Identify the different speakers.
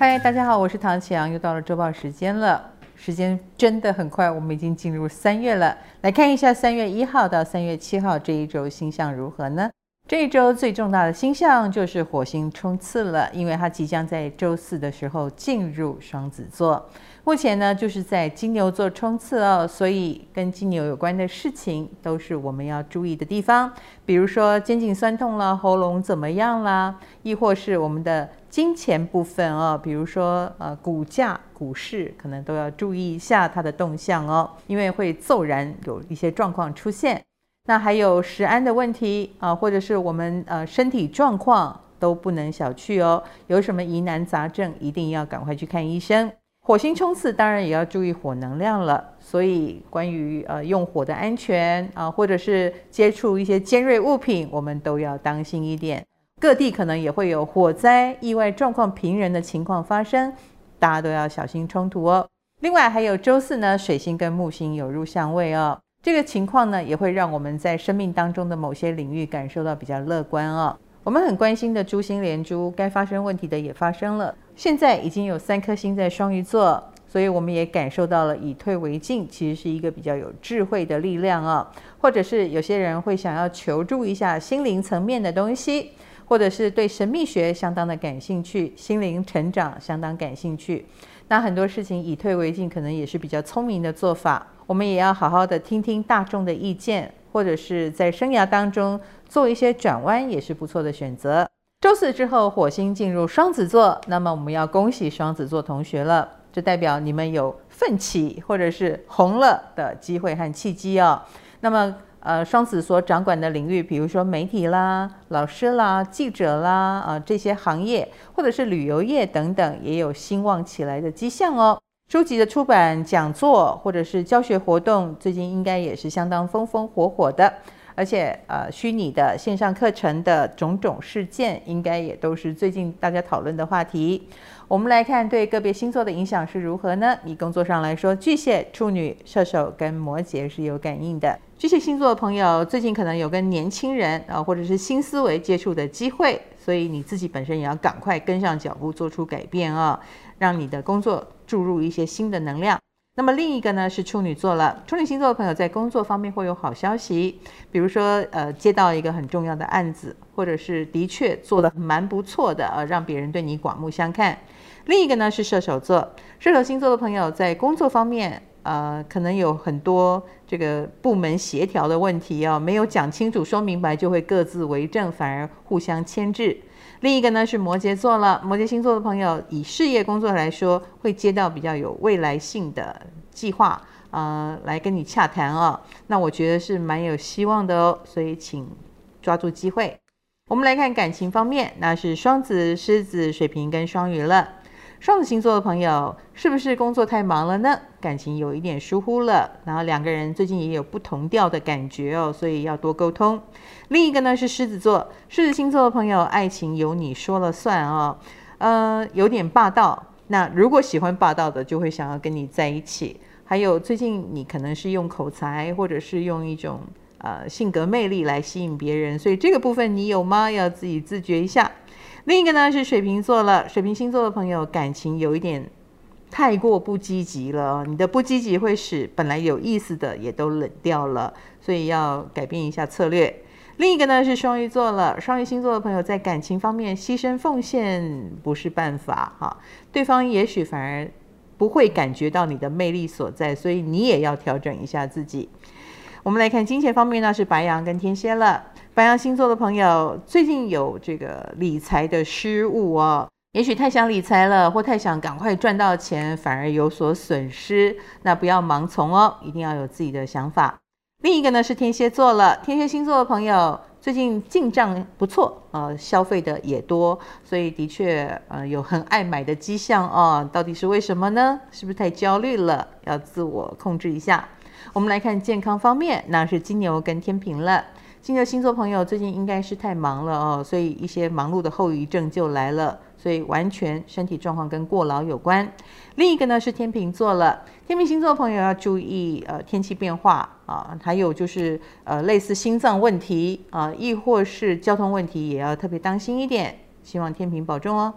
Speaker 1: 嗨，大家好，我是唐启阳，又到了周报时间了。时间真的很快，我们已经进入三月了。来看一下三月一号到三月七号这一周星象如何呢？这一周最重大的星象就是火星冲刺了，因为它即将在周四的时候进入双子座。目前呢，就是在金牛座冲刺哦，所以跟金牛有关的事情都是我们要注意的地方，比如说肩颈酸痛了，喉咙怎么样啦，亦或是我们的金钱部分哦，比如说呃股价、股市可能都要注意一下它的动向哦，因为会骤然有一些状况出现。那还有食安的问题啊，或者是我们呃身体状况都不能小觑哦。有什么疑难杂症，一定要赶快去看医生。火星冲刺，当然也要注意火能量了。所以关于呃用火的安全啊，或者是接触一些尖锐物品，我们都要当心一点。各地可能也会有火灾、意外状况频仍的情况发生，大家都要小心冲突哦。另外还有周四呢，水星跟木星有入相位哦。这个情况呢，也会让我们在生命当中的某些领域感受到比较乐观哦。我们很关心的珠星连珠，该发生问题的也发生了。现在已经有三颗星在双鱼座，所以我们也感受到了以退为进，其实是一个比较有智慧的力量哦。或者是有些人会想要求助一下心灵层面的东西，或者是对神秘学相当的感兴趣，心灵成长相当感兴趣。那很多事情以退为进，可能也是比较聪明的做法。我们也要好好的听听大众的意见，或者是在生涯当中做一些转弯，也是不错的选择。周四之后，火星进入双子座，那么我们要恭喜双子座同学了，这代表你们有奋起或者是红了的机会和契机哦。那么，呃，双子所掌管的领域，比如说媒体啦、老师啦、记者啦，啊、呃，这些行业，或者是旅游业等等，也有兴旺起来的迹象哦。书籍的出版、讲座或者是教学活动，最近应该也是相当风风火火的。而且，呃，虚拟的线上课程的种种事件，应该也都是最近大家讨论的话题。我们来看对个别星座的影响是如何呢？以工作上来说，巨蟹、处女、射手跟摩羯是有感应的。巨蟹星座的朋友，最近可能有跟年轻人啊，或者是新思维接触的机会，所以你自己本身也要赶快跟上脚步，做出改变啊，让你的工作。注入一些新的能量。那么另一个呢是处女座了。处女星座的朋友在工作方面会有好消息，比如说呃接到一个很重要的案子，或者是的确做的蛮不错的，呃让别人对你刮目相看。另一个呢是射手座。射手星座的朋友在工作方面呃可能有很多这个部门协调的问题哦，没有讲清楚说明白就会各自为政，反而互相牵制。另一个呢是摩羯座了，摩羯星座的朋友以事业工作来说，会接到比较有未来性的计划，呃，来跟你洽谈哦。那我觉得是蛮有希望的哦，所以请抓住机会。我们来看感情方面，那是双子、狮子、水瓶跟双鱼了。双子星座的朋友是不是工作太忙了呢？感情有一点疏忽了，然后两个人最近也有不同调的感觉哦，所以要多沟通。另一个呢是狮子座，狮子星座的朋友爱情由你说了算哦，呃，有点霸道。那如果喜欢霸道的，就会想要跟你在一起。还有最近你可能是用口才，或者是用一种呃性格魅力来吸引别人，所以这个部分你有吗？要自己自觉一下。另一个呢是水瓶座了，水瓶星座的朋友感情有一点太过不积极了，你的不积极会使本来有意思的也都冷掉了，所以要改变一下策略。另一个呢是双鱼座了，双鱼星座的朋友在感情方面牺牲奉献不是办法哈，对方也许反而不会感觉到你的魅力所在，所以你也要调整一下自己。我们来看金钱方面呢，是白羊跟天蝎了。白羊星座的朋友最近有这个理财的失误哦，也许太想理财了，或太想赶快赚到钱，反而有所损失。那不要盲从哦，一定要有自己的想法。另一个呢是天蝎座了，天蝎星座的朋友最近进账不错，呃，消费的也多，所以的确呃有很爱买的迹象哦。到底是为什么呢？是不是太焦虑了？要自我控制一下。我们来看健康方面，那是金牛跟天秤了。金牛星座朋友最近应该是太忙了哦，所以一些忙碌的后遗症就来了，所以完全身体状况跟过劳有关。另一个呢是天秤座了，天秤星座朋友要注意呃天气变化啊，还有就是呃类似心脏问题啊，亦或是交通问题也要特别当心一点，希望天秤保重哦。